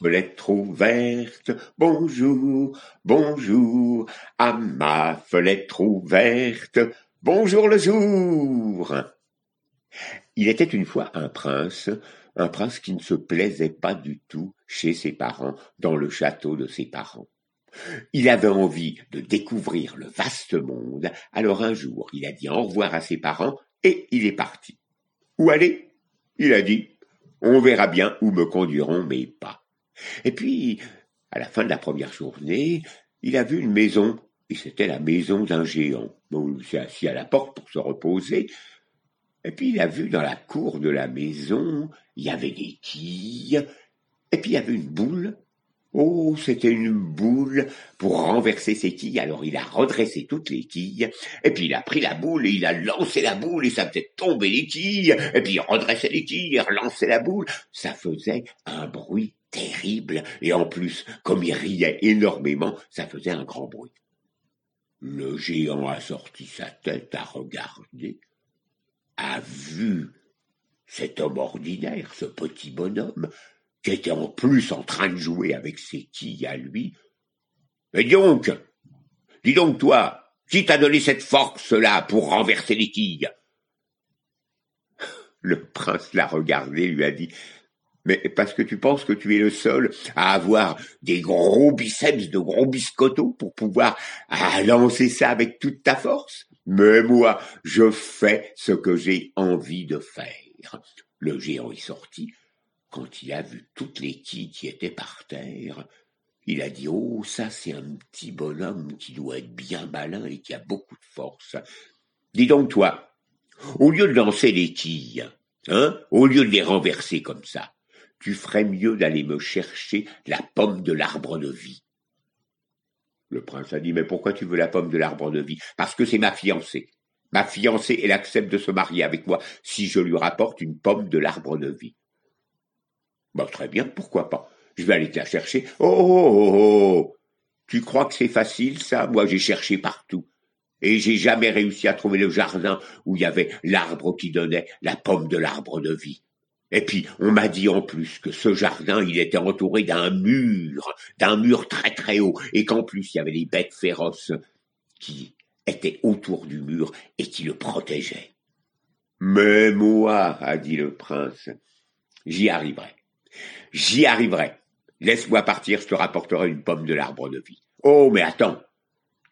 fenêtre ouverte, bonjour, bonjour, à ma fenêtre ouverte, bonjour le jour. Il était une fois un prince, un prince qui ne se plaisait pas du tout chez ses parents, dans le château de ses parents. Il avait envie de découvrir le vaste monde, alors un jour il a dit au revoir à ses parents et il est parti. Où aller? Il a dit on verra bien où me conduiront mes pas. Et puis, à la fin de la première journée, il a vu une maison, et c'était la maison d'un géant. il s'est assis à la porte pour se reposer, et puis il a vu dans la cour de la maison, il y avait des quilles, et puis il y avait une boule Oh, c'était une boule pour renverser ses quilles. Alors il a redressé toutes les quilles, et puis il a pris la boule et il a lancé la boule et ça faisait tomber les quilles, et puis il redressait les quilles, il relançait la boule. Ça faisait un bruit terrible, et en plus, comme il riait énormément, ça faisait un grand bruit. Le géant a sorti sa tête, a regardé, a vu cet homme ordinaire, ce petit bonhomme, qui était en plus en train de jouer avec ses quilles à lui. Mais donc, dis donc toi, qui t'a donné cette force-là pour renverser les quilles? Le prince l'a regardé, lui a dit mais parce que tu penses que tu es le seul à avoir des gros biceps de gros biscottos pour pouvoir lancer ça avec toute ta force? Mais moi, je fais ce que j'ai envie de faire. Le géant est sorti, quand il a vu toutes les quilles qui étaient par terre, il a dit Oh, ça, c'est un petit bonhomme qui doit être bien malin et qui a beaucoup de force. Dis donc, toi, au lieu de lancer les quilles, hein, au lieu de les renverser comme ça, tu ferais mieux d'aller me chercher la pomme de l'arbre de vie. Le prince a dit Mais pourquoi tu veux la pomme de l'arbre de vie? Parce que c'est ma fiancée. Ma fiancée, elle accepte de se marier avec moi si je lui rapporte une pomme de l'arbre de vie. Très bien, pourquoi pas? Je vais aller te la chercher. Oh, oh, oh, oh. Tu crois que c'est facile, ça? Moi, j'ai cherché partout. Et j'ai jamais réussi à trouver le jardin où il y avait l'arbre qui donnait la pomme de l'arbre de vie. Et puis, on m'a dit en plus que ce jardin, il était entouré d'un mur, d'un mur très très haut, et qu'en plus, il y avait des bêtes féroces qui étaient autour du mur et qui le protégeaient. Mais moi, a dit le prince, j'y arriverai. J'y arriverai. Laisse-moi partir, je te rapporterai une pomme de l'arbre de vie. Oh, mais attends.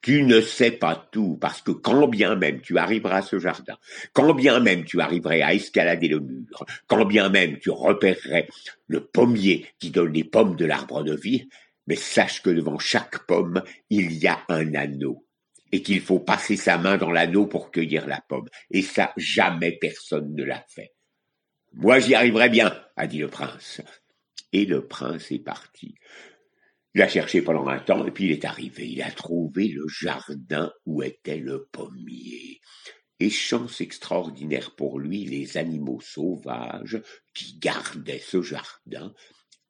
Tu ne sais pas tout, parce que quand bien même tu arriveras à ce jardin, quand bien même tu arriverais à escalader le mur, quand bien même tu repérerais le pommier qui donne les pommes de l'arbre de vie, mais sache que devant chaque pomme, il y a un anneau, et qu'il faut passer sa main dans l'anneau pour cueillir la pomme. Et ça, jamais personne ne l'a fait. Moi, j'y arriverai bien, a dit le prince. Et le prince est parti. Il a cherché pendant un temps, et puis il est arrivé. Il a trouvé le jardin où était le pommier. Et chance extraordinaire pour lui, les animaux sauvages qui gardaient ce jardin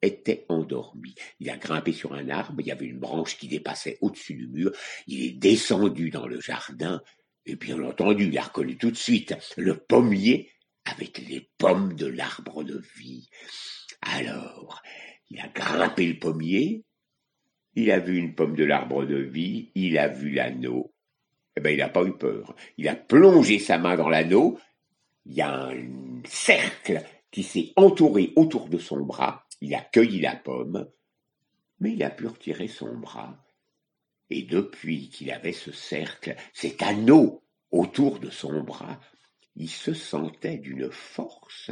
étaient endormis. Il a grimpé sur un arbre, il y avait une branche qui dépassait au-dessus du mur, il est descendu dans le jardin, et bien entendu, il a reconnu tout de suite le pommier avec les pommes de l'arbre de vie. Alors, il a grimpé le pommier, il a vu une pomme de l'arbre de vie, il a vu l'anneau. Eh bien, il n'a pas eu peur. Il a plongé sa main dans l'anneau. Il y a un cercle qui s'est entouré autour de son bras. Il a cueilli la pomme, mais il a pu retirer son bras. Et depuis qu'il avait ce cercle, cet anneau autour de son bras, il se sentait d'une force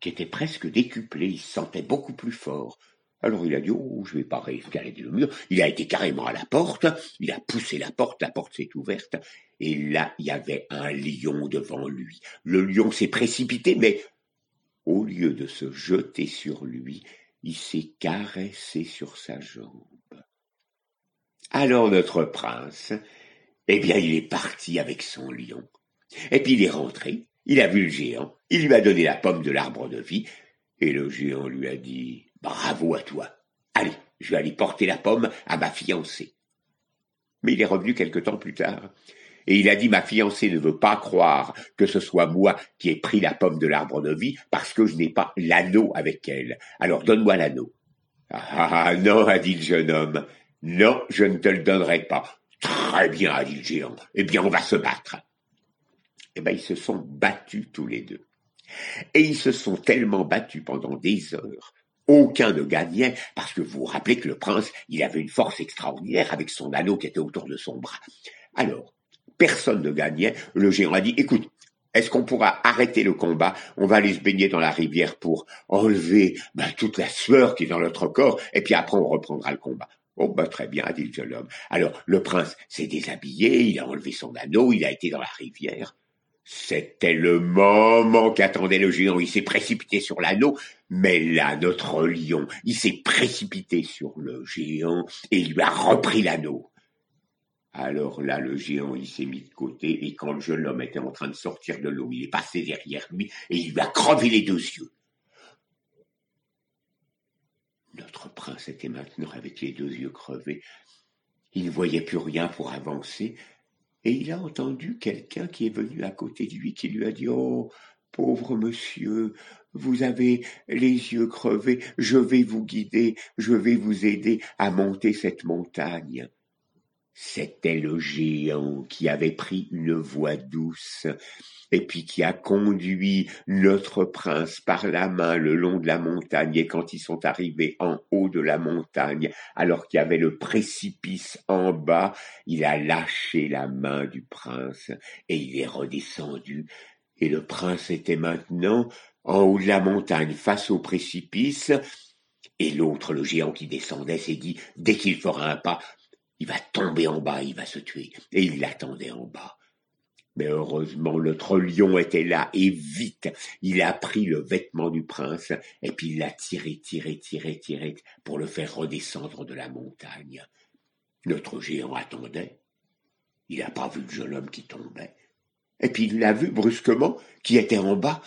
qui était presque décuplée, il se sentait beaucoup plus fort. Alors il a dit, oh, je vais pas réescalader le mur. Il a été carrément à la porte, il a poussé la porte, la porte s'est ouverte, et là, il y avait un lion devant lui. Le lion s'est précipité, mais au lieu de se jeter sur lui, il s'est caressé sur sa jambe. Alors notre prince, eh bien, il est parti avec son lion. Et puis il est rentré, il a vu le géant, il lui a donné la pomme de l'arbre de vie, et le géant lui a dit Bravo à toi. Allez, je vais aller porter la pomme à ma fiancée. Mais il est revenu quelque temps plus tard, et il a dit Ma fiancée ne veut pas croire que ce soit moi qui ai pris la pomme de l'arbre de vie, parce que je n'ai pas l'anneau avec elle. Alors donne-moi l'anneau. Ah non, a dit le jeune homme. Non, je ne te le donnerai pas. Très bien, a dit le géant. Eh bien, on va se battre. Eh bien, ils se sont battus tous les deux. Et ils se sont tellement battus pendant des heures. Aucun ne gagnait, parce que vous vous rappelez que le prince, il avait une force extraordinaire avec son anneau qui était autour de son bras. Alors, personne ne gagnait. Le géant a dit, écoute, est-ce qu'on pourra arrêter le combat? On va aller se baigner dans la rivière pour enlever ben, toute la sueur qui est dans notre corps, et puis après on reprendra le combat. Oh, ben, très bien, dit le jeune homme. Alors, le prince s'est déshabillé, il a enlevé son anneau, il a été dans la rivière. C'était le moment qu'attendait le géant. Il s'est précipité sur l'anneau, mais là, notre lion, il s'est précipité sur le géant et il lui a repris l'anneau. Alors là, le géant, il s'est mis de côté, et quand le jeune homme était en train de sortir de l'eau, il est passé derrière lui, et il lui a crevé les deux yeux. Notre prince était maintenant avec les deux yeux crevés. Il ne voyait plus rien pour avancer, et il a entendu quelqu'un qui est venu à côté de lui, qui lui a dit, Oh, pauvre monsieur, vous avez les yeux crevés, je vais vous guider, je vais vous aider à monter cette montagne. C'était le géant qui avait pris une voix douce et puis qui a conduit notre prince par la main le long de la montagne et quand ils sont arrivés en haut de la montagne, alors qu'il y avait le précipice en bas, il a lâché la main du prince et il est redescendu. Et le prince était maintenant en haut de la montagne face au précipice et l'autre, le géant qui descendait, s'est dit, dès qu'il fera un pas, il va tomber en bas, il va se tuer. Et il l'attendait en bas. Mais heureusement, notre lion était là, et vite, il a pris le vêtement du prince, et puis il l'a tiré, tiré, tiré, tiré, pour le faire redescendre de la montagne. Notre géant attendait. Il n'a pas vu le jeune homme qui tombait. Et puis il l'a vu brusquement, qui était en bas,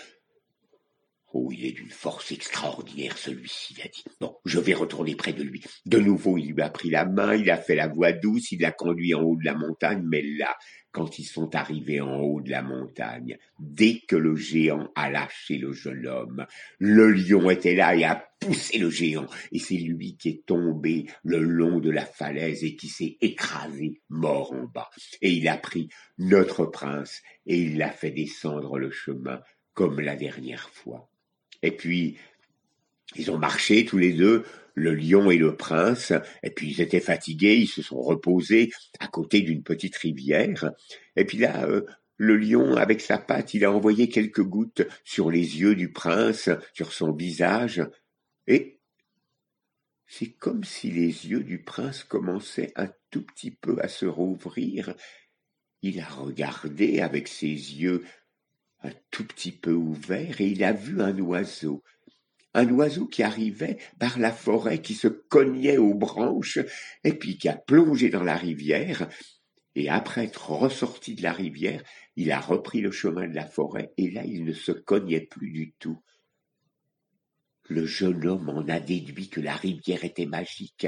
Oh, il est d'une force extraordinaire, celui-ci, a dit. Bon, je vais retourner près de lui. De nouveau, il lui a pris la main, il a fait la voix douce, il l'a conduit en haut de la montagne, mais là, quand ils sont arrivés en haut de la montagne, dès que le géant a lâché le jeune homme, le lion était là et a poussé le géant, et c'est lui qui est tombé le long de la falaise et qui s'est écrasé, mort en bas. Et il a pris notre prince et il l'a fait descendre le chemin comme la dernière fois. Et puis, ils ont marché tous les deux, le lion et le prince, et puis ils étaient fatigués, ils se sont reposés à côté d'une petite rivière. Et puis là, euh, le lion, avec sa patte, il a envoyé quelques gouttes sur les yeux du prince, sur son visage, et c'est comme si les yeux du prince commençaient un tout petit peu à se rouvrir. Il a regardé avec ses yeux un tout petit peu ouvert, et il a vu un oiseau, un oiseau qui arrivait par la forêt, qui se cognait aux branches, et puis qui a plongé dans la rivière, et après être ressorti de la rivière, il a repris le chemin de la forêt, et là il ne se cognait plus du tout. Le jeune homme en a déduit que la rivière était magique.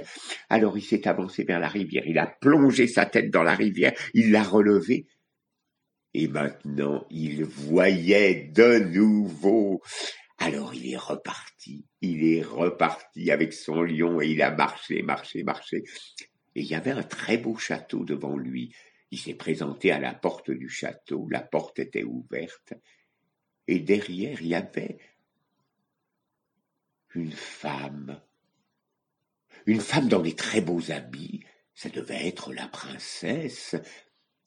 Alors il s'est avancé vers la rivière, il a plongé sa tête dans la rivière, il l'a relevée, et maintenant il voyait de nouveau. Alors il est reparti, il est reparti avec son lion et il a marché, marché, marché. Et il y avait un très beau château devant lui. Il s'est présenté à la porte du château, la porte était ouverte, et derrière il y avait une femme. Une femme dans des très beaux habits, ça devait être la princesse,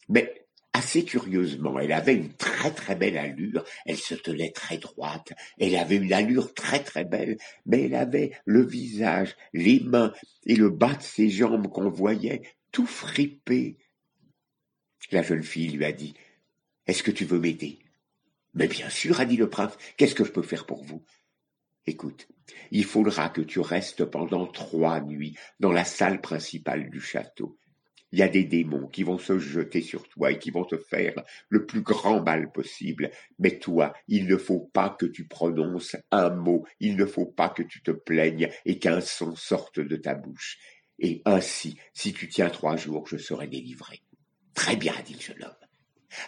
mais Assez curieusement, elle avait une très très belle allure, elle se tenait très droite, elle avait une allure très très belle, mais elle avait le visage, les mains et le bas de ses jambes qu'on voyait tout fripé. La jeune fille lui a dit Est-ce que tu veux m'aider? Mais bien sûr, a dit le prince, qu'est-ce que je peux faire pour vous? Écoute, il faudra que tu restes pendant trois nuits dans la salle principale du château. Il y a des démons qui vont se jeter sur toi et qui vont te faire le plus grand mal possible. Mais toi, il ne faut pas que tu prononces un mot, il ne faut pas que tu te plaignes et qu'un son sorte de ta bouche. Et ainsi, si tu tiens trois jours, je serai délivré. Très bien, dit le jeune homme.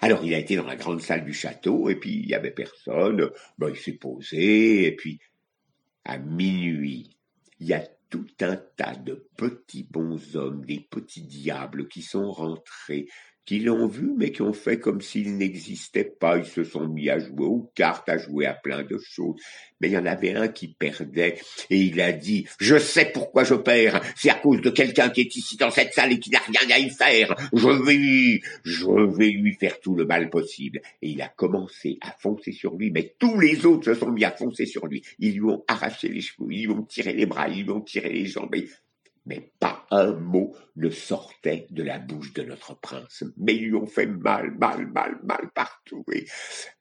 Alors il a été dans la grande salle du château, et puis il y avait personne, ben, il s'est posé, et puis à minuit, il y a tout un tas de petits bonshommes, des petits diables qui sont rentrés, qui l'ont vu, mais qui ont fait comme s'il n'existait pas. Ils se sont mis à jouer aux cartes, à jouer à plein de choses. Mais il y en avait un qui perdait, et il a dit, je sais pourquoi je perds. C'est à cause de quelqu'un qui est ici dans cette salle et qui n'a rien à y faire. Je vais, je vais lui faire tout le mal possible. Et il a commencé à foncer sur lui, mais tous les autres se sont mis à foncer sur lui. Ils lui ont arraché les cheveux, ils lui ont tiré les bras, ils lui ont tiré les jambes mais pas un mot ne sortait de la bouche de notre prince. Mais ils lui ont fait mal, mal, mal, mal partout. Et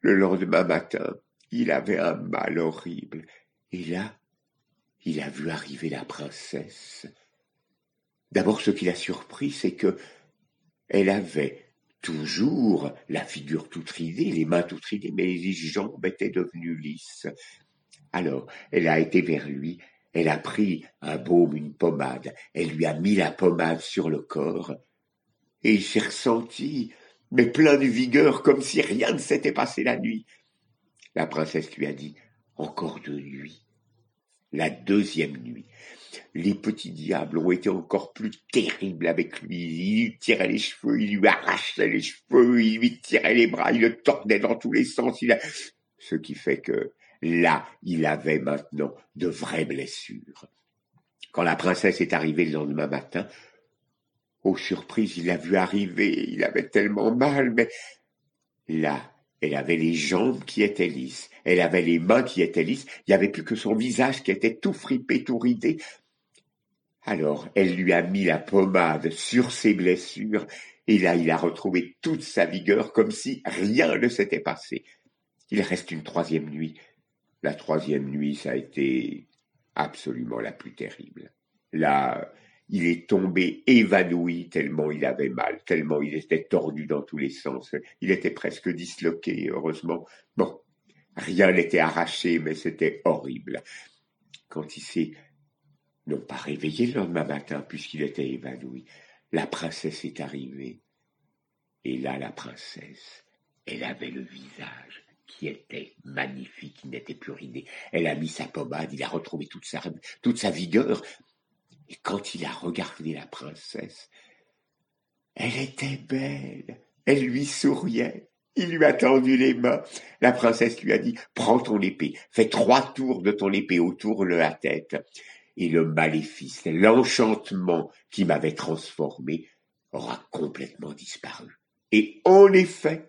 le lendemain matin, il avait un mal horrible. Et là, il a vu arriver la princesse. D'abord, ce qui l'a surpris, c'est que elle avait toujours la figure toute ridée, les mains toutes ridées, mais les jambes étaient devenues lisses. Alors, elle a été vers lui, elle a pris un baume, une pommade, elle lui a mis la pommade sur le corps, et il s'est ressenti, mais plein de vigueur, comme si rien ne s'était passé la nuit. La princesse lui a dit, encore deux nuits. La deuxième nuit, les petits diables ont été encore plus terribles avec lui. Il lui tirait les cheveux, il lui arrachait les cheveux, il lui tirait les bras, il le tordait dans tous les sens. Ce qui fait que Là, il avait maintenant de vraies blessures. Quand la princesse est arrivée le lendemain matin, oh surprise, il l'a vu arriver, il avait tellement mal, mais là, elle avait les jambes qui étaient lisses, elle avait les mains qui étaient lisses, il n'y avait plus que son visage qui était tout fripé, tout ridé. Alors, elle lui a mis la pommade sur ses blessures, et là, il a retrouvé toute sa vigueur comme si rien ne s'était passé. Il reste une troisième nuit. La troisième nuit, ça a été absolument la plus terrible. Là, il est tombé évanoui tellement il avait mal, tellement il était tordu dans tous les sens. Il était presque disloqué, heureusement. Bon, rien n'était arraché, mais c'était horrible. Quand il s'est non pas réveillé le lendemain matin, puisqu'il était évanoui, la princesse est arrivée. Et là, la princesse, elle avait le visage qui était magnifique, qui n'était plus ridée. Elle a mis sa pommade, il a retrouvé toute sa, toute sa vigueur. Et quand il a regardé la princesse, elle était belle, elle lui souriait. Il lui a tendu les mains. La princesse lui a dit, prends ton épée, fais trois tours de ton épée autour de la tête. Et le maléfice, l'enchantement qui m'avait transformé aura complètement disparu. Et en effet,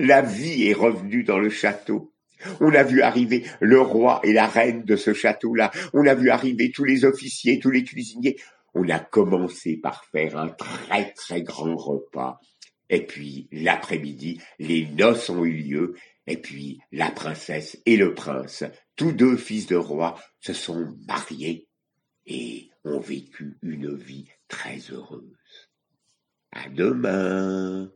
la vie est revenue dans le château. On a vu arriver le roi et la reine de ce château-là. On a vu arriver tous les officiers, tous les cuisiniers. On a commencé par faire un très très grand repas. Et puis, l'après-midi, les noces ont eu lieu. Et puis, la princesse et le prince, tous deux fils de roi, se sont mariés et ont vécu une vie très heureuse. À demain.